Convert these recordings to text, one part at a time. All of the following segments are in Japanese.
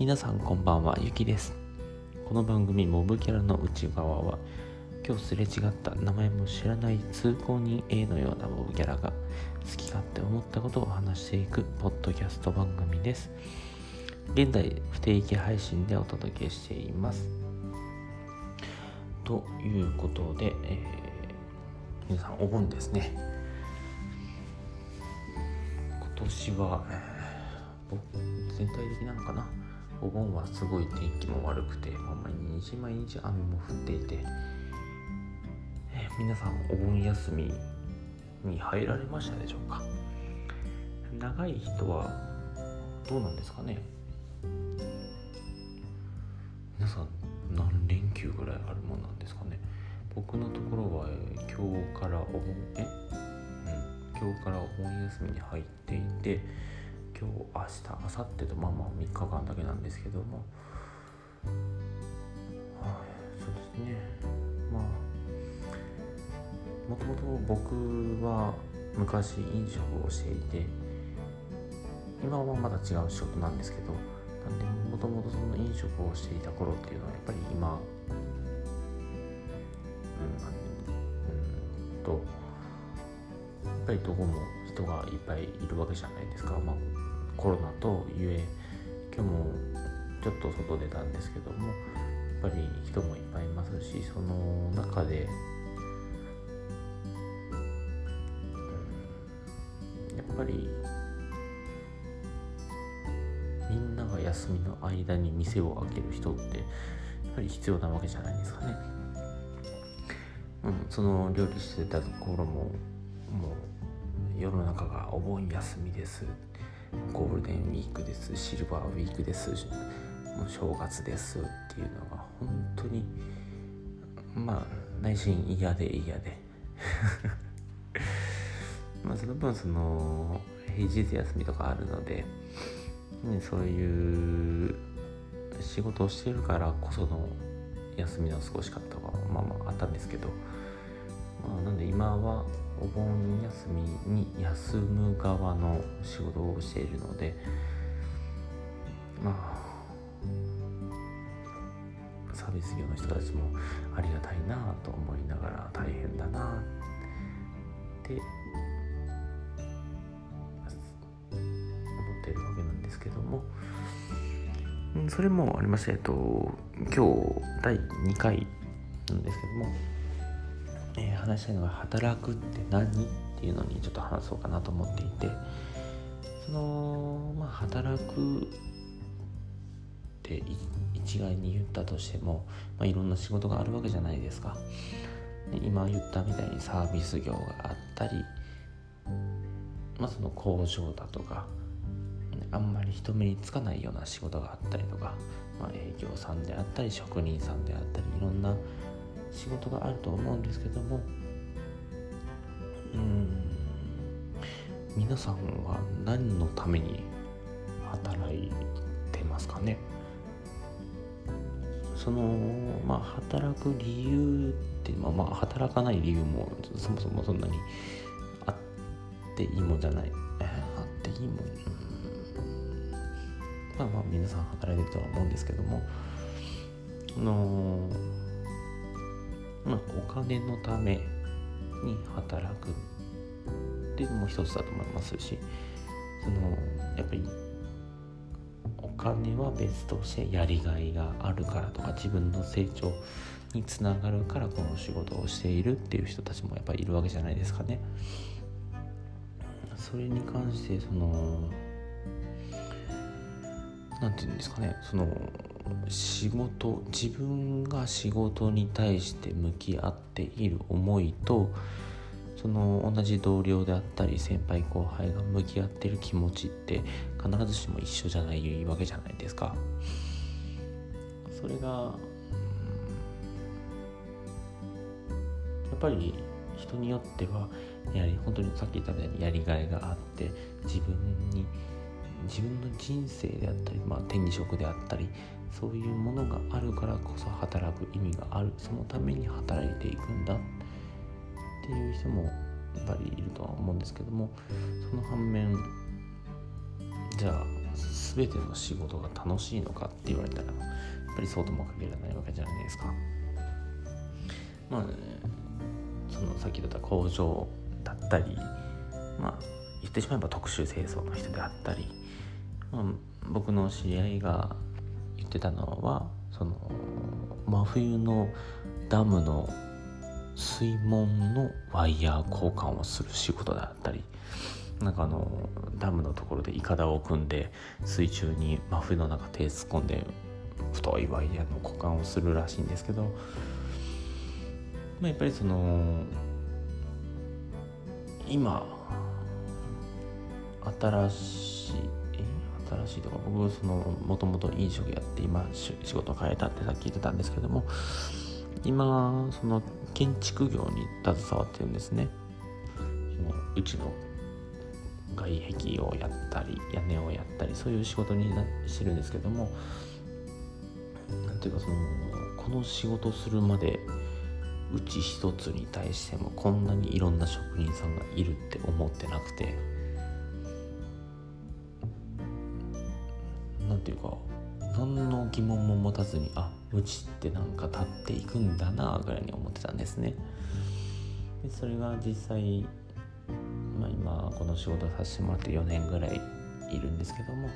皆さんこんばんはゆきです。この番組モブキャラの内側は今日すれ違った名前も知らない通行人 A のようなモブキャラが好き勝手思ったことを話していくポッドキャスト番組です。現在不定期配信でお届けしています。ということで、えー、皆さんお盆ですね。今年は、えー、全体的なのかな？お盆はすごい天気も悪くて、まあ、毎日毎日雨も降っていて、え、皆さんお盆休みに入られましたでしょうか？長い人はどうなんですかね？皆さん何連休ぐらいあるもんなんですかね？僕のところは、今日からお盆え？うん今日からお盆休みに入っていて今日明日明後日とまあまあ3日間だけなんですけども。はいそうですね。まあもともと僕は昔飲食をしていて今はまだ違う仕事なんですけどなんでもともとその飲食をしていた頃っていうのはやっぱり今うんうんとやっぱりどこも人がいっぱいいるわけじゃないですか、まあ、コロナとゆえ今日もちょっと外出たんですけどもやっぱり人もいっぱいいますしその中で、うん、やっぱりみんなが休みの間に店を開ける人ってやっぱり必要なわけじゃないですかね。うん、その料理してたところももう世の中がお盆休みですゴールデンウィークですシルバーウィークですもう正月ですっていうのが本当にまあ内心嫌で嫌で。まあその分その平日休みとかあるので、ね、そういう仕事をしてるからこその休みの過ごし方はまあまああったんですけどあなんで今はお盆休みに休む側の仕事をしているのでまあサービス業の人たちもありがたいなと思いながら大変だなって思ってるわけなんですけども。それもありまして、えっと、今日第2回なんですけども。えー、話したいのが働くって何っていうのにちょっと話そうかなと思っていてそのまあ働くって一概に言ったとしても、まあ、いろんな仕事があるわけじゃないですか。で今言ったみたいにサービス業があったり、まあ、その工場だとかあんまり人目につかないような仕事があったりとか、まあ、営業さんであったり職人さんであったりいろんな仕事があると思うんですけども。うん。皆さんは何のために働いてますかね？そのまあ働く理由ってまあまあ働かない理由もそもそもそんなにあっていいもんじゃない。あっていいもん。まあまあ皆さん働いてるとは思うんですけども。あのーまあ、お金のために働くっていうのも一つだと思いますしそのやっぱりお金は別としてやりがいがあるからとか自分の成長につながるからこの仕事をしているっていう人たちもやっぱりいるわけじゃないですかね。それに関してその何て言うんですかねその仕事自分が仕事に対して向き合っている思いとその同じ同僚であったり先輩後輩が向き合ってる気持ちって必ずしも一緒じゃないわけじゃないですか。それがやっぱり人によってはやはり本当にさっき言ったみたいにやりがいがあって自分に自分の人生であったり、まあ、手に職であったりそういうものがあるからこそ働く意味があるそのために働いていくんだっていう人もやっぱりいるとは思うんですけどもその反面じゃあ全ての仕事が楽しいのかって言われたらやっぱりそうとも限らないわけじゃないですか。まあ、ね、そのさっき言った工場だったりまあ言ってしまえば特殊清掃の人であったり、まあ、僕の知り合いが言ってたのはその真冬のダムの水門のワイヤー交換をする仕事だったりなんかあのダムのところでいかだを組んで水中に真冬の中手突っ込んで太いワイヤーの交換をするらしいんですけど、まあ、やっぱりその今新しい新しいとか僕そのもともと飲食やって今仕事変えたってさっき言ってたんですけども今その建築業に携わってるんですね。そのうちの外壁をやったり屋根をやったりそういう仕事になしてるんですけどもなんていうかそのこの仕事するまでうち一つに対してもこんなにいろんな職人さんがいるって思ってなくて。ていうか何の疑問も持たずにあうちってなんか立っていくんだなぐらいに思ってたんですね。でそれが実際、まあ、今この仕事させてもらって4年ぐらいいるんですけども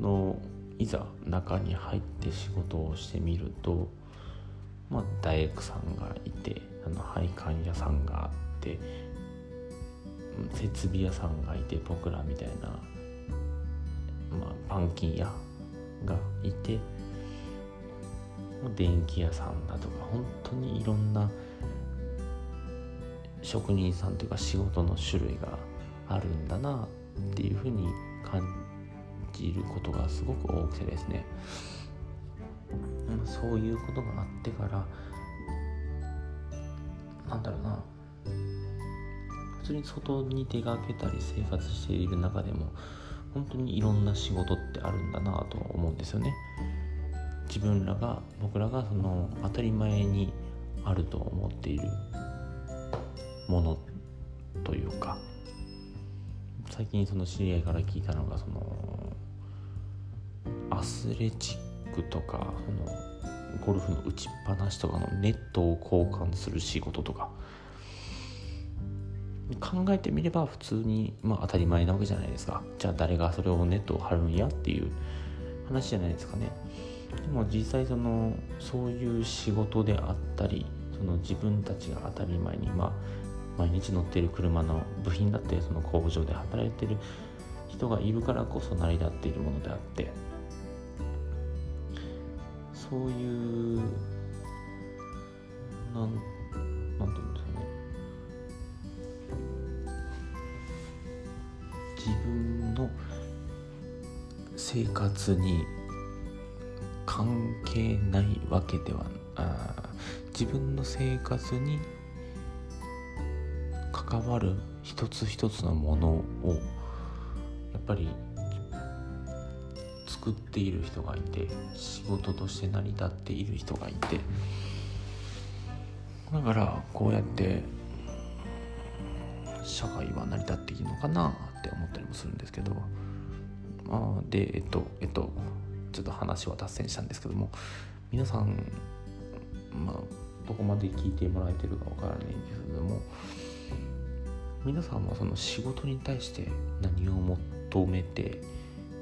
のいざ中に入って仕事をしてみるとまあ、大工さんがいてあの配管屋さんがあって設備屋さんがいて僕らみたいな、まあ、板金屋がいて電気屋さんだとか本当にいろんな職人さんというか仕事の種類があるんだなっていうふうに感じることがすごく多くてですね。そういうことがあってからなんだろうな。普通に外に出かけたり生活している中でも本当にいろんな仕事ってあるんだなと思うんですよね。自分らが僕らがその当たり前にあると思っているものというか。最近その知り合いから聞いたのがそのアスレチックとかそのゴルフの打ちっぱなしとかのネットを交換する仕事とか。考えてみれば普通に、まあ、当たり前なわけじゃないですか。じゃあ誰がそれをネットを張るんやっていう話じゃないですかね。でも実際そのそういう仕事であったりその自分たちが当たり前に、まあ、毎日乗ってる車の部品だってその工場で働いてる人がいるからこそ成り立っているものであって。そういうなんなんていうんですか生活に関係ないわけではあ自分の生活に関わる一つ一つのものをやっぱり作っている人がいて仕事として成り立っている人がいてだからこうやって社会は成り立っているのかなって思ったりもするんですけどあでえっとえっとちょっと話は脱線したんですけども皆さんまあどこまで聞いてもらえてるかわからないんですけども皆さんはその仕事に対して何を求めて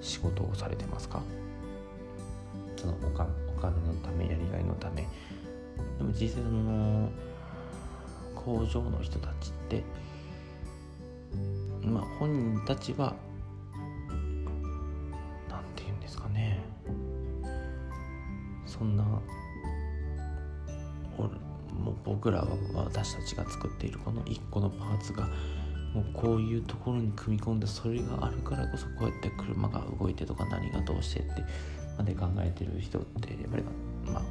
仕事をされてますか？そのお金お金のためやりがいのため。でも実際その工場の人たちってまあ本人たちはもう僕らが私たちが作っているこの1個のパーツがもうこういうところに組み込んでそれがあるからこそこうやって車が動いてとか何がどうしてってまで考えてる人ってやっぱりまあ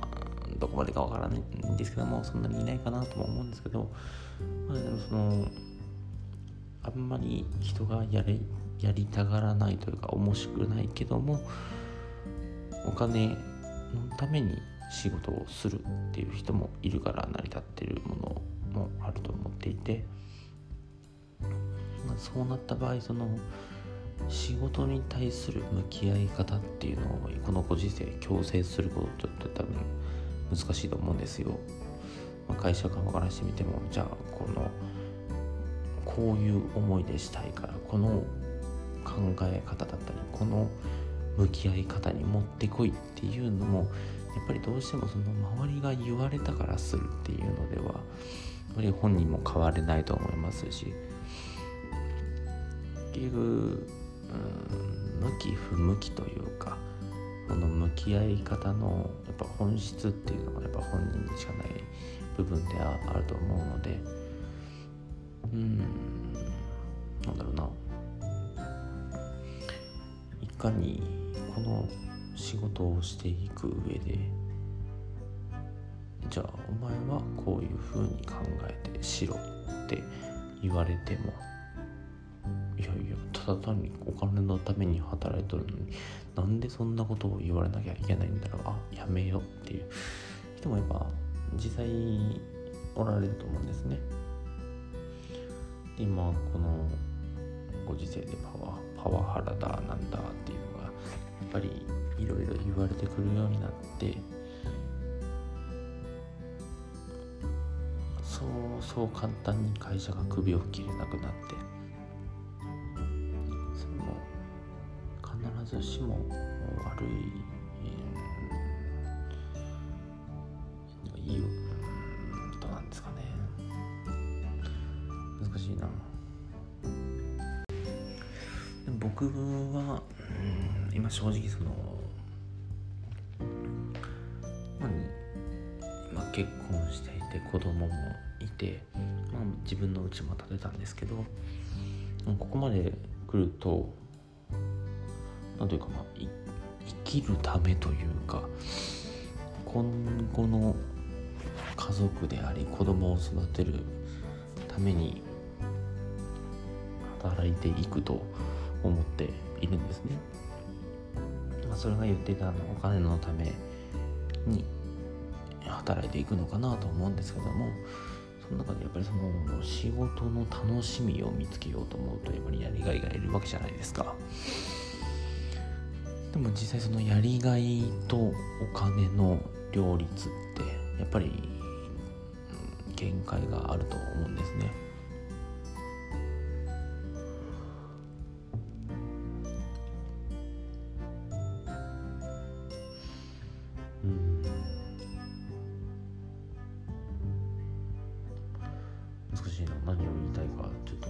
どこまでかわからないんですけどもそんなにいないかなとも思うんですけど、まあ、でもそのあんまり人がやれやりたがらないというか面白くないけどもお金のために仕事をするっていう人もいるから成り立ってるものもあると思っていて。そうなった場合その仕事に対する向き合い方っていうのをこのご時世強制することっと多分難しいと思うんですよ。まあ、会社側からしてみてもじゃあこのこういう思いでしたいからこの考え方だったりこの向き合い方に持ってこいっていうのもやっぱりどうしてもその周りが言われたからするっていうのではやっぱり本人も変われないと思いますし。結局、うん、向き不向きというかこの向き合い方のやっぱ本質っていうのがやっぱ本人にしかない部分ではあると思うので。うんなんだろうな。いかにこの仕事をしていく上でじゃあお前はこういうふうに考えてしろって言われてもいやいやただ単にお金のために働いとるのになんでそんなことを言われなきゃいけないんだろうあやめようっていう。人もやっぱ実際おられると思うんですね。今このご時世でパワパワハラだなんだっていうのがやっぱりいろいろ言われてくるようになって。そうそう簡単に会社が首を切れなくなって。その必ずしも悪い、えー、いいどうなんですかね。難しいな。僕は、うん、今正直その結婚していて子供もいて、まあ、自分の家も建てたんですけどここまで来ると何というかまあ生きるためというか今後の家族であり子供を育てるために働いていくと思っているんですね。まあ、それが言ってたお金のために働いていくのかなと思うんですけどもその中でやっぱりその仕事の楽しみを見つけようと思うとやっぱりやりがいがいるわけじゃないですか。でも実際そのやりがいとお金の両立ってやっぱり限界があると思うんですね。何を言いたいか、ちょっと。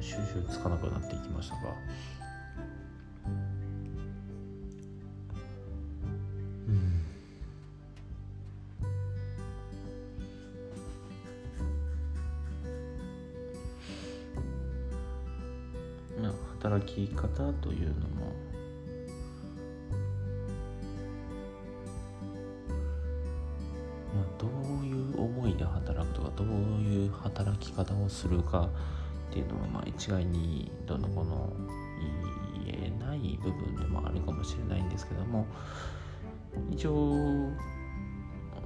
収拾つかなくなっていきましたがうん働き方というのも、どういう思いで働くとかどういう働き方をするかっていうのはまあ一概にどのこの言えない部分でもあるかもしれないんですけども一応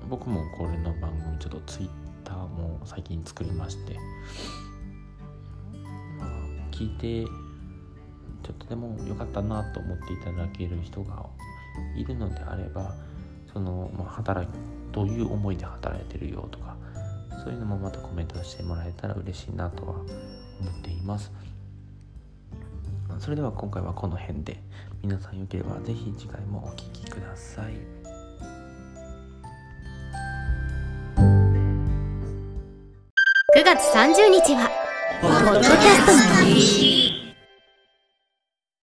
僕もこれの番組ちょっとツイッターも最近作りましてまあ聞いてちょっとでも良かったなと思っていただける人がいるのであればその、まあ、働きどういう思いで働いてるよとかそういうのもまたコメントしてもらえたら嬉しいなとは思っています。それでは今回はこの辺で。皆さんよければ是非次回もお聴きください。9月30日はポッドキャストの日。